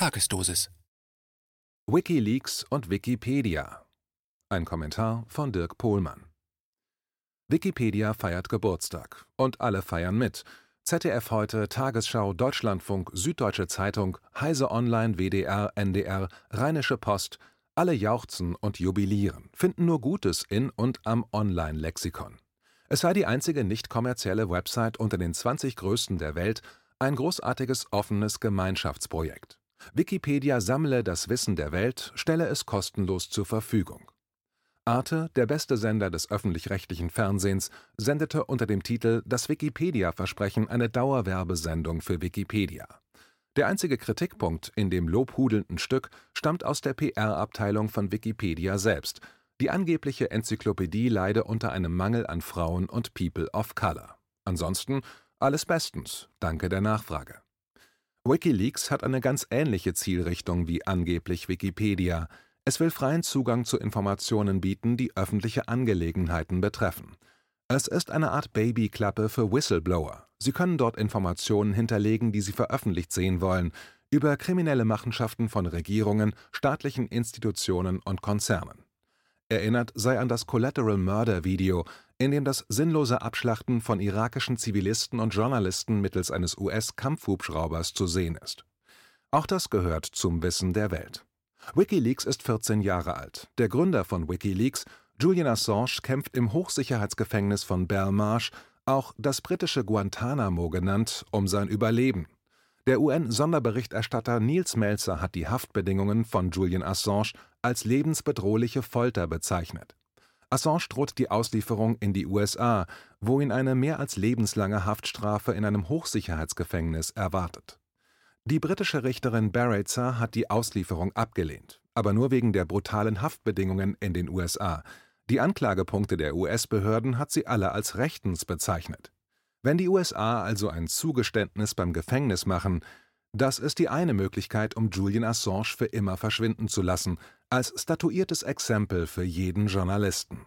Tagesdosis WikiLeaks und Wikipedia. Ein Kommentar von Dirk Pohlmann. Wikipedia feiert Geburtstag und alle feiern mit. ZDF heute, Tagesschau, Deutschlandfunk, Süddeutsche Zeitung, Heise Online, WDR, NDR, Rheinische Post, alle jauchzen und jubilieren, finden nur Gutes in und am Online-Lexikon. Es sei die einzige nicht kommerzielle Website unter den 20 größten der Welt, ein großartiges offenes Gemeinschaftsprojekt. Wikipedia sammle das Wissen der Welt, stelle es kostenlos zur Verfügung. Arte, der beste Sender des öffentlich-rechtlichen Fernsehens, sendete unter dem Titel Das Wikipedia-Versprechen eine Dauerwerbesendung für Wikipedia. Der einzige Kritikpunkt in dem lobhudelnden Stück stammt aus der PR-Abteilung von Wikipedia selbst. Die angebliche Enzyklopädie leide unter einem Mangel an Frauen und People of Color. Ansonsten alles bestens, danke der Nachfrage. WikiLeaks hat eine ganz ähnliche Zielrichtung wie angeblich Wikipedia. Es will freien Zugang zu Informationen bieten, die öffentliche Angelegenheiten betreffen. Es ist eine Art Babyklappe für Whistleblower. Sie können dort Informationen hinterlegen, die sie veröffentlicht sehen wollen, über kriminelle Machenschaften von Regierungen, staatlichen Institutionen und Konzernen. Erinnert sei an das Collateral Murder Video, in dem das sinnlose Abschlachten von irakischen Zivilisten und Journalisten mittels eines US-Kampfhubschraubers zu sehen ist. Auch das gehört zum Wissen der Welt. WikiLeaks ist 14 Jahre alt. Der Gründer von WikiLeaks, Julian Assange, kämpft im Hochsicherheitsgefängnis von Belmarsh, auch das britische Guantanamo genannt, um sein Überleben. Der UN-Sonderberichterstatter Niels Melzer hat die Haftbedingungen von Julian Assange als lebensbedrohliche Folter bezeichnet. Assange droht die Auslieferung in die USA, wo ihn eine mehr als lebenslange Haftstrafe in einem Hochsicherheitsgefängnis erwartet. Die britische Richterin Baraitser hat die Auslieferung abgelehnt, aber nur wegen der brutalen Haftbedingungen in den USA. Die Anklagepunkte der US-Behörden hat sie alle als rechtens bezeichnet. Wenn die USA also ein Zugeständnis beim Gefängnis machen, das ist die eine Möglichkeit, um Julian Assange für immer verschwinden zu lassen, als statuiertes Exempel für jeden Journalisten.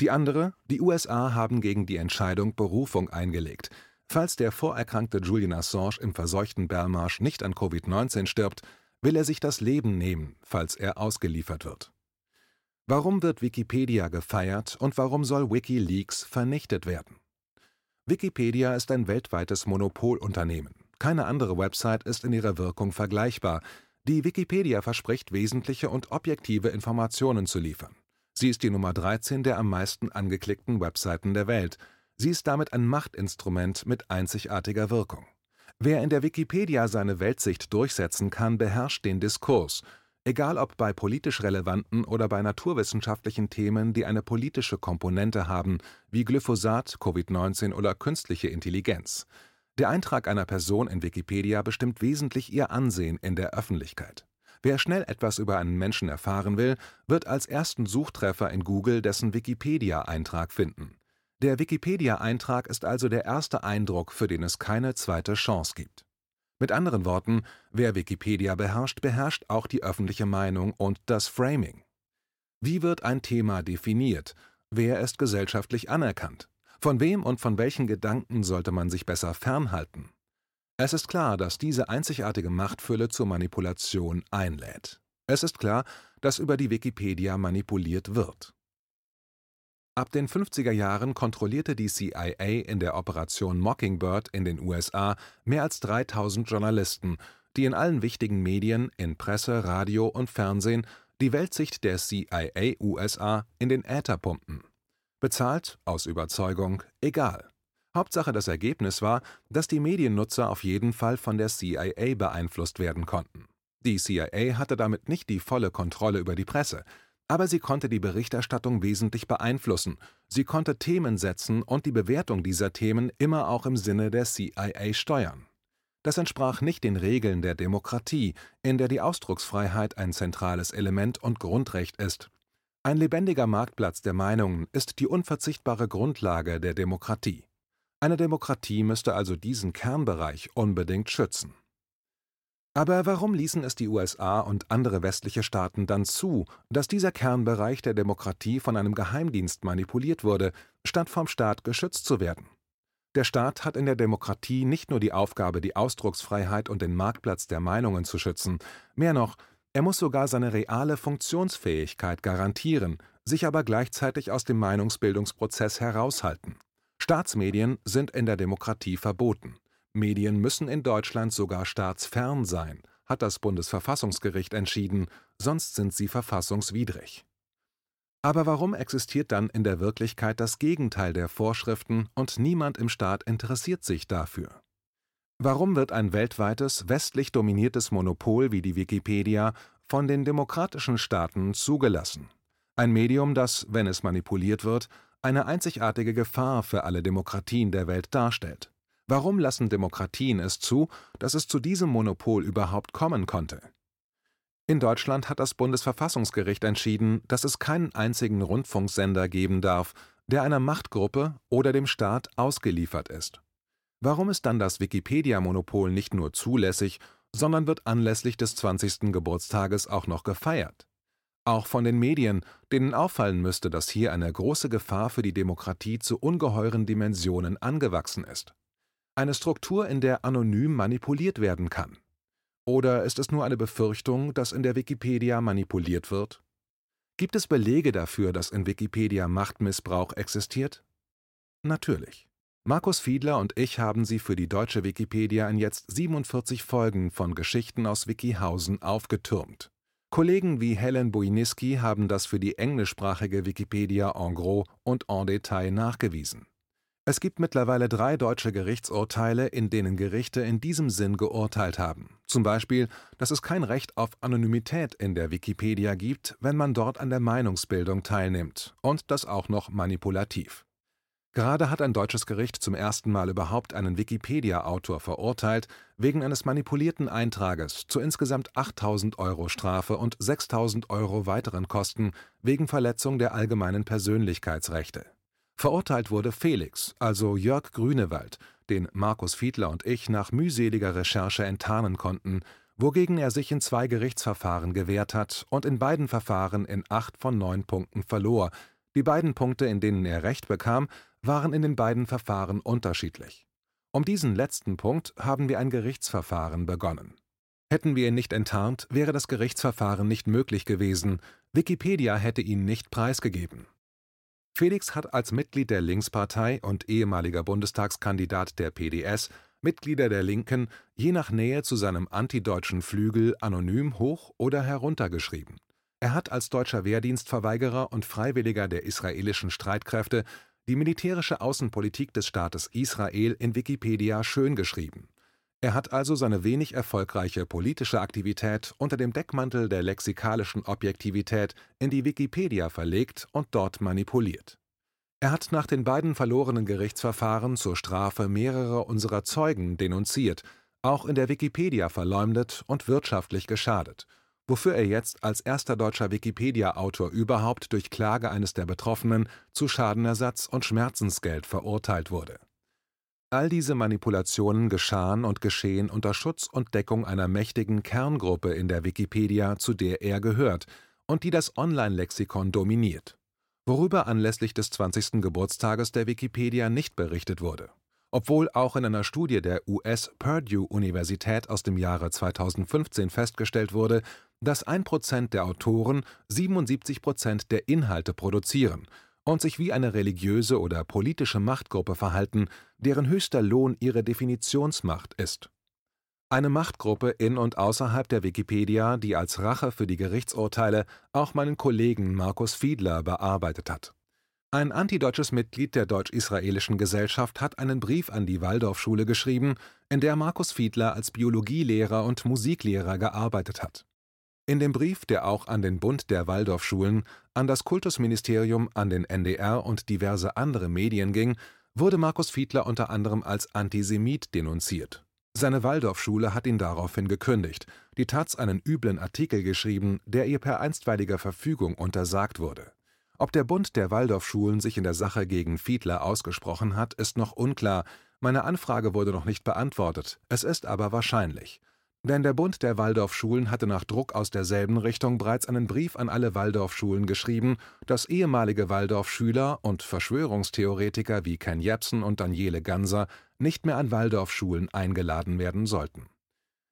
Die andere, die USA haben gegen die Entscheidung Berufung eingelegt. Falls der vorerkrankte Julian Assange im verseuchten Belmarsh nicht an Covid-19 stirbt, will er sich das Leben nehmen, falls er ausgeliefert wird. Warum wird Wikipedia gefeiert und warum soll Wikileaks vernichtet werden? Wikipedia ist ein weltweites Monopolunternehmen. Keine andere Website ist in ihrer Wirkung vergleichbar. Die Wikipedia verspricht wesentliche und objektive Informationen zu liefern. Sie ist die Nummer 13 der am meisten angeklickten Webseiten der Welt. Sie ist damit ein Machtinstrument mit einzigartiger Wirkung. Wer in der Wikipedia seine Weltsicht durchsetzen kann, beherrscht den Diskurs, egal ob bei politisch relevanten oder bei naturwissenschaftlichen Themen, die eine politische Komponente haben, wie Glyphosat, Covid-19 oder künstliche Intelligenz. Der Eintrag einer Person in Wikipedia bestimmt wesentlich ihr Ansehen in der Öffentlichkeit. Wer schnell etwas über einen Menschen erfahren will, wird als ersten Suchtreffer in Google dessen Wikipedia-Eintrag finden. Der Wikipedia-Eintrag ist also der erste Eindruck, für den es keine zweite Chance gibt. Mit anderen Worten, wer Wikipedia beherrscht, beherrscht auch die öffentliche Meinung und das Framing. Wie wird ein Thema definiert? Wer ist gesellschaftlich anerkannt? Von wem und von welchen Gedanken sollte man sich besser fernhalten? Es ist klar, dass diese einzigartige Machtfülle zur Manipulation einlädt. Es ist klar, dass über die Wikipedia manipuliert wird. Ab den 50er Jahren kontrollierte die CIA in der Operation Mockingbird in den USA mehr als 3000 Journalisten, die in allen wichtigen Medien, in Presse, Radio und Fernsehen die Weltsicht der CIA USA in den Äther pumpten. Bezahlt, aus Überzeugung, egal. Hauptsache das Ergebnis war, dass die Mediennutzer auf jeden Fall von der CIA beeinflusst werden konnten. Die CIA hatte damit nicht die volle Kontrolle über die Presse, aber sie konnte die Berichterstattung wesentlich beeinflussen, sie konnte Themen setzen und die Bewertung dieser Themen immer auch im Sinne der CIA steuern. Das entsprach nicht den Regeln der Demokratie, in der die Ausdrucksfreiheit ein zentrales Element und Grundrecht ist, ein lebendiger Marktplatz der Meinungen ist die unverzichtbare Grundlage der Demokratie. Eine Demokratie müsste also diesen Kernbereich unbedingt schützen. Aber warum ließen es die USA und andere westliche Staaten dann zu, dass dieser Kernbereich der Demokratie von einem Geheimdienst manipuliert wurde, statt vom Staat geschützt zu werden? Der Staat hat in der Demokratie nicht nur die Aufgabe, die Ausdrucksfreiheit und den Marktplatz der Meinungen zu schützen, mehr noch, er muss sogar seine reale Funktionsfähigkeit garantieren, sich aber gleichzeitig aus dem Meinungsbildungsprozess heraushalten. Staatsmedien sind in der Demokratie verboten. Medien müssen in Deutschland sogar staatsfern sein, hat das Bundesverfassungsgericht entschieden, sonst sind sie verfassungswidrig. Aber warum existiert dann in der Wirklichkeit das Gegenteil der Vorschriften und niemand im Staat interessiert sich dafür? Warum wird ein weltweites, westlich dominiertes Monopol wie die Wikipedia von den demokratischen Staaten zugelassen? Ein Medium, das, wenn es manipuliert wird, eine einzigartige Gefahr für alle Demokratien der Welt darstellt. Warum lassen Demokratien es zu, dass es zu diesem Monopol überhaupt kommen konnte? In Deutschland hat das Bundesverfassungsgericht entschieden, dass es keinen einzigen Rundfunksender geben darf, der einer Machtgruppe oder dem Staat ausgeliefert ist. Warum ist dann das Wikipedia-Monopol nicht nur zulässig, sondern wird anlässlich des 20. Geburtstages auch noch gefeiert? Auch von den Medien, denen auffallen müsste, dass hier eine große Gefahr für die Demokratie zu ungeheuren Dimensionen angewachsen ist. Eine Struktur, in der anonym manipuliert werden kann. Oder ist es nur eine Befürchtung, dass in der Wikipedia manipuliert wird? Gibt es Belege dafür, dass in Wikipedia Machtmissbrauch existiert? Natürlich. Markus Fiedler und ich haben sie für die deutsche Wikipedia in jetzt 47 Folgen von Geschichten aus Wikihausen aufgetürmt. Kollegen wie Helen Buiniski haben das für die englischsprachige Wikipedia en gros und en Detail nachgewiesen. Es gibt mittlerweile drei deutsche Gerichtsurteile, in denen Gerichte in diesem Sinn geurteilt haben. Zum Beispiel, dass es kein Recht auf Anonymität in der Wikipedia gibt, wenn man dort an der Meinungsbildung teilnimmt, und das auch noch manipulativ. Gerade hat ein deutsches Gericht zum ersten Mal überhaupt einen Wikipedia-Autor verurteilt, wegen eines manipulierten Eintrages zu insgesamt 8000 Euro Strafe und 6000 Euro weiteren Kosten wegen Verletzung der allgemeinen Persönlichkeitsrechte. Verurteilt wurde Felix, also Jörg Grünewald, den Markus Fiedler und ich nach mühseliger Recherche enttarnen konnten, wogegen er sich in zwei Gerichtsverfahren gewehrt hat und in beiden Verfahren in acht von neun Punkten verlor. Die beiden Punkte, in denen er Recht bekam, waren in den beiden Verfahren unterschiedlich. Um diesen letzten Punkt haben wir ein Gerichtsverfahren begonnen. Hätten wir ihn nicht enttarnt, wäre das Gerichtsverfahren nicht möglich gewesen, Wikipedia hätte ihn nicht preisgegeben. Felix hat als Mitglied der Linkspartei und ehemaliger Bundestagskandidat der PDS Mitglieder der Linken je nach Nähe zu seinem antideutschen Flügel anonym hoch oder heruntergeschrieben. Er hat als deutscher Wehrdienstverweigerer und Freiwilliger der israelischen Streitkräfte die militärische Außenpolitik des Staates Israel in Wikipedia schöngeschrieben er hat also seine wenig erfolgreiche politische Aktivität unter dem Deckmantel der lexikalischen Objektivität in die Wikipedia verlegt und dort manipuliert. Er hat nach den beiden verlorenen Gerichtsverfahren zur Strafe mehrere unserer Zeugen denunziert, auch in der Wikipedia verleumdet und wirtschaftlich geschadet, wofür er jetzt als erster deutscher Wikipedia-Autor überhaupt durch Klage eines der Betroffenen zu Schadenersatz und Schmerzensgeld verurteilt wurde All diese Manipulationen geschahen und geschehen unter Schutz und Deckung einer mächtigen Kerngruppe in der Wikipedia, zu der er gehört und die das Online-Lexikon dominiert, worüber anlässlich des 20. Geburtstages der Wikipedia nicht berichtet wurde, obwohl auch in einer Studie der US-Purdue-Universität aus dem Jahre 2015 festgestellt wurde, dass ein Prozent der Autoren 77 Prozent der Inhalte produzieren und sich wie eine religiöse oder politische Machtgruppe verhalten, deren höchster Lohn ihre Definitionsmacht ist. Eine Machtgruppe in und außerhalb der Wikipedia, die als Rache für die Gerichtsurteile auch meinen Kollegen Markus Fiedler bearbeitet hat. Ein antideutsches Mitglied der deutsch-israelischen Gesellschaft hat einen Brief an die Waldorfschule geschrieben, in der Markus Fiedler als Biologielehrer und Musiklehrer gearbeitet hat. In dem Brief, der auch an den Bund der Waldorfschulen, an das Kultusministerium, an den NDR und diverse andere Medien ging, wurde Markus Fiedler unter anderem als Antisemit denunziert. Seine Waldorfschule hat ihn daraufhin gekündigt, die taz einen üblen Artikel geschrieben, der ihr per einstweiliger Verfügung untersagt wurde. Ob der Bund der Waldorfschulen sich in der Sache gegen Fiedler ausgesprochen hat, ist noch unklar, meine Anfrage wurde noch nicht beantwortet, es ist aber wahrscheinlich Denn der Bund der Waldorfschulen hatte nach Druck aus derselben Richtung bereits einen Brief an alle Waldorfschulen geschrieben, dass ehemalige Waldorfschüler und Verschwörungstheoretiker wie Ken Jebsen und Daniele Ganser nicht mehr an Waldorfschulen eingeladen werden sollten.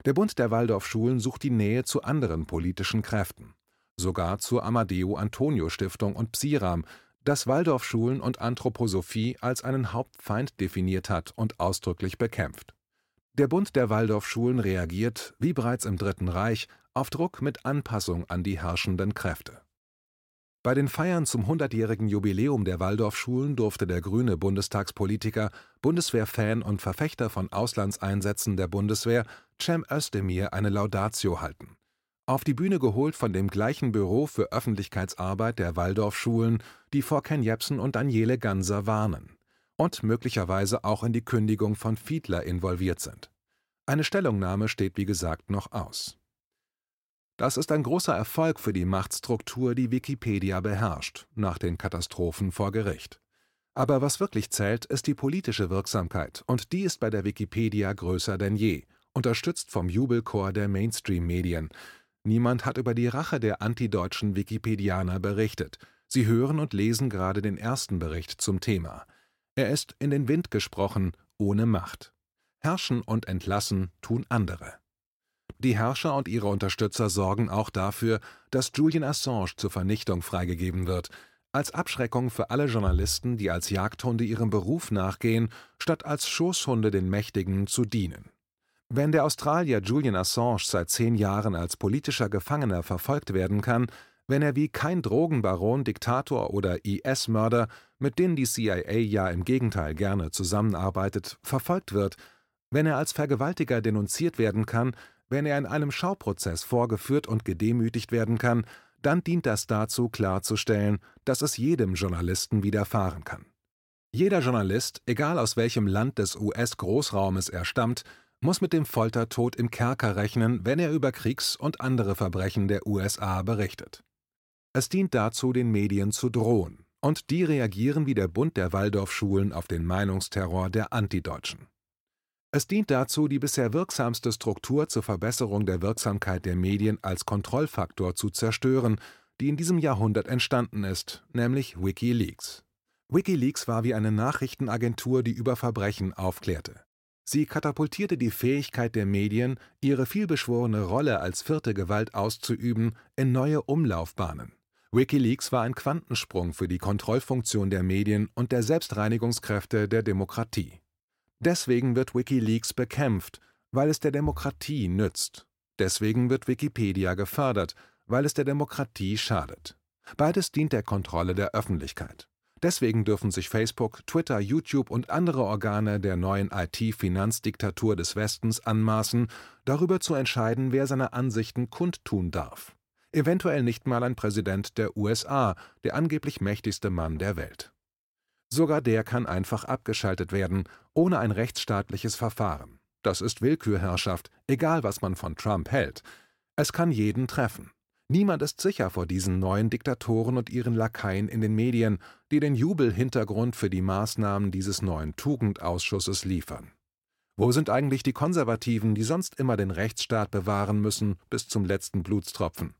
Der Bund der Waldorfschulen sucht die Nähe zu anderen politischen Kräften, sogar zur Amadeo Antonio Stiftung und Psiram, das Waldorfschulen und Anthroposophie als einen Hauptfeind definiert hat und ausdrücklich bekämpft. Der Bund der Waldorfschulen reagiert, wie bereits im Dritten Reich, auf Druck mit Anpassung an die herrschenden Kräfte. Bei den Feiern zum hundertjährigen Jubiläum der Waldorfschulen durfte der grüne Bundestagspolitiker, Bundeswehrfan und Verfechter von Auslandseinsätzen der Bundeswehr Cem Özdemir eine Laudatio halten. Auf die Bühne geholt von dem gleichen Büro für Öffentlichkeitsarbeit der Waldorfschulen, die vor Ken Jebsen und Daniele Ganser warnen und möglicherweise auch in die Kündigung von Fiedler involviert sind. Eine Stellungnahme steht wie gesagt noch aus. Das ist ein großer Erfolg für die Machtstruktur, die Wikipedia beherrscht, nach den Katastrophen vor Gericht. Aber was wirklich zählt, ist die politische Wirksamkeit, und die ist bei der Wikipedia größer denn je, unterstützt vom Jubelchor der Mainstream-Medien. Niemand hat über die Rache der antideutschen Wikipedianer berichtet. Sie hören und lesen gerade den ersten Bericht zum Thema. Er ist in den Wind gesprochen, ohne Macht. Herrschen und entlassen tun andere. Die Herrscher und ihre Unterstützer sorgen auch dafür, dass Julian Assange zur Vernichtung freigegeben wird, als Abschreckung für alle Journalisten, die als Jagdhunde ihrem Beruf nachgehen, statt als Schoßhunde den Mächtigen zu dienen. Wenn der Australier Julian Assange seit zehn Jahren als politischer Gefangener verfolgt werden kann, wenn er wie kein Drogenbaron, Diktator oder IS-Mörder, mit denen die CIA ja im Gegenteil gerne zusammenarbeitet, verfolgt wird, wenn er als Vergewaltiger denunziert werden kann, wenn er in einem Schauprozess vorgeführt und gedemütigt werden kann, dann dient das dazu, klarzustellen, dass es jedem Journalisten widerfahren kann. Jeder Journalist, egal aus welchem Land des US-Großraumes er stammt, muss mit dem Foltertod im Kerker rechnen, wenn er über Kriegs- und andere Verbrechen der USA berichtet. Es dient dazu, den Medien zu drohen, und die reagieren wie der Bund der Waldorfschulen auf den Meinungsterror der Antideutschen. Es dient dazu, die bisher wirksamste Struktur zur Verbesserung der Wirksamkeit der Medien als Kontrollfaktor zu zerstören, die in diesem Jahrhundert entstanden ist, nämlich Wikileaks. Wikileaks war wie eine Nachrichtenagentur, die über Verbrechen aufklärte. Sie katapultierte die Fähigkeit der Medien, ihre vielbeschworene Rolle als vierte Gewalt auszuüben, in neue Umlaufbahnen. Wikileaks war ein Quantensprung für die Kontrollfunktion der Medien und der Selbstreinigungskräfte der Demokratie. Deswegen wird Wikileaks bekämpft, weil es der Demokratie nützt. Deswegen wird Wikipedia gefördert, weil es der Demokratie schadet. Beides dient der Kontrolle der Öffentlichkeit. Deswegen dürfen sich Facebook, Twitter, YouTube und andere Organe der neuen IT-Finanzdiktatur des Westens anmaßen, darüber zu entscheiden, wer seine Ansichten kundtun darf eventuell nicht mal ein Präsident der USA, der angeblich mächtigste Mann der Welt. Sogar der kann einfach abgeschaltet werden, ohne ein rechtsstaatliches Verfahren. Das ist Willkürherrschaft, egal was man von Trump hält. Es kann jeden treffen. Niemand ist sicher vor diesen neuen Diktatoren und ihren Lakaien in den Medien, die den Jubelhintergrund für die Maßnahmen dieses neuen Tugendausschusses liefern. Wo sind eigentlich die Konservativen, die sonst immer den Rechtsstaat bewahren müssen bis zum letzten Blutstropfen?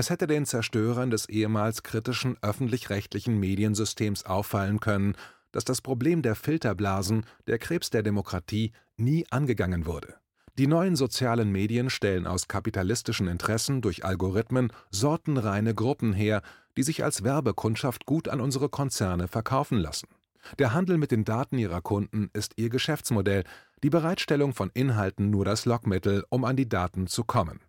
Es hätte den Zerstörern des ehemals kritischen öffentlich-rechtlichen Mediensystems auffallen können, dass das Problem der Filterblasen, der Krebs der Demokratie, nie angegangen wurde. Die neuen sozialen Medien stellen aus kapitalistischen Interessen durch Algorithmen sortenreine Gruppen her, die sich als Werbekundschaft gut an unsere Konzerne verkaufen lassen. Der Handel mit den Daten ihrer Kunden ist ihr Geschäftsmodell, die Bereitstellung von Inhalten nur das Lockmittel, um an die Daten zu kommen.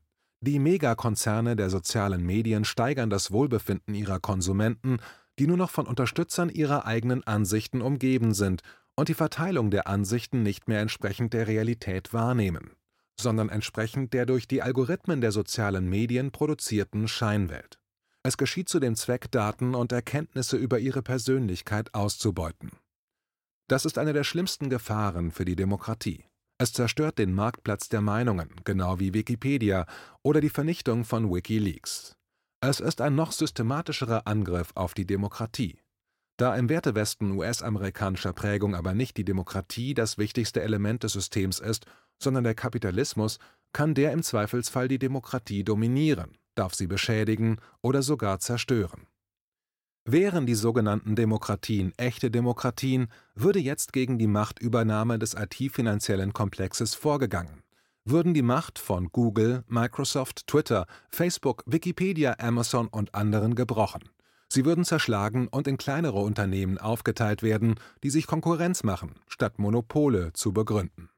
Die Megakonzerne der sozialen Medien steigern das Wohlbefinden ihrer Konsumenten, die nur noch von Unterstützern ihrer eigenen Ansichten umgeben sind und die Verteilung der Ansichten nicht mehr entsprechend der Realität wahrnehmen, sondern entsprechend der durch die Algorithmen der sozialen Medien produzierten Scheinwelt. Es geschieht zu dem Zweck, Daten und Erkenntnisse über ihre Persönlichkeit auszubeuten. Das ist eine der schlimmsten Gefahren für die Demokratie. Es zerstört den Marktplatz der Meinungen, genau wie Wikipedia oder die Vernichtung von Wikileaks. Es ist ein noch systematischerer Angriff auf die Demokratie. Da im Wertewesten US-amerikanischer Prägung aber nicht die Demokratie das wichtigste Element des Systems ist, sondern der Kapitalismus, kann der im Zweifelsfall die Demokratie dominieren, darf sie beschädigen oder sogar zerstören. Wären die sogenannten Demokratien echte Demokratien, würde jetzt gegen die Machtübernahme des IT-finanziellen Komplexes vorgegangen. Würden die Macht von Google, Microsoft, Twitter, Facebook, Wikipedia, Amazon und anderen gebrochen. Sie würden zerschlagen und in kleinere Unternehmen aufgeteilt werden, die sich Konkurrenz machen, statt Monopole zu begründen.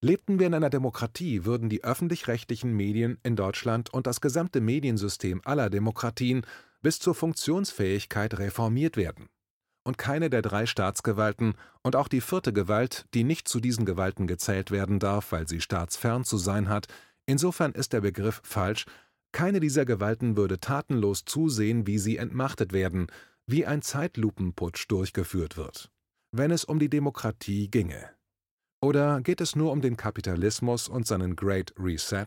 Lebten wir in einer Demokratie, würden die öffentlich-rechtlichen Medien in Deutschland und das gesamte Mediensystem aller Demokratien bis zur Funktionsfähigkeit reformiert werden. Und keine der drei Staatsgewalten und auch die vierte Gewalt, die nicht zu diesen Gewalten gezählt werden darf, weil sie staatsfern zu sein hat, insofern ist der Begriff falsch, keine dieser Gewalten würde tatenlos zusehen, wie sie entmachtet werden, wie ein Zeitlupenputsch durchgeführt wird, wenn es um die Demokratie ginge. Oder geht es nur um den Kapitalismus und seinen Great Reset?